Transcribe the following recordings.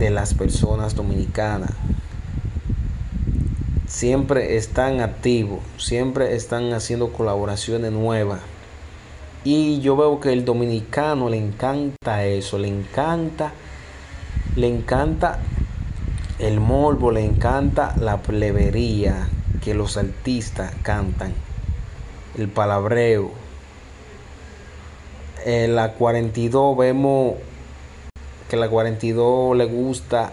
de las personas dominicanas. Siempre están activos, siempre están haciendo colaboraciones nuevas. Y yo veo que el dominicano le encanta eso, le encanta, le encanta el morbo, le encanta la plebería que los artistas cantan, el palabreo. En la 42 vemos que la 42 le gusta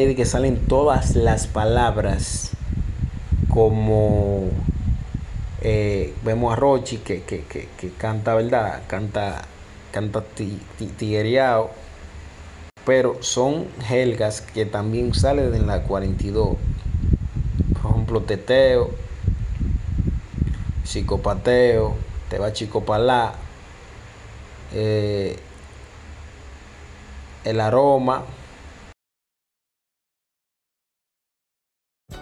de que salen todas las palabras como eh, vemos a Rochi que, canta verdad canta canta tiguereado pero son helgas que también salen en la 42 por ejemplo teteo psicopateo te va chicopalá eh, el aroma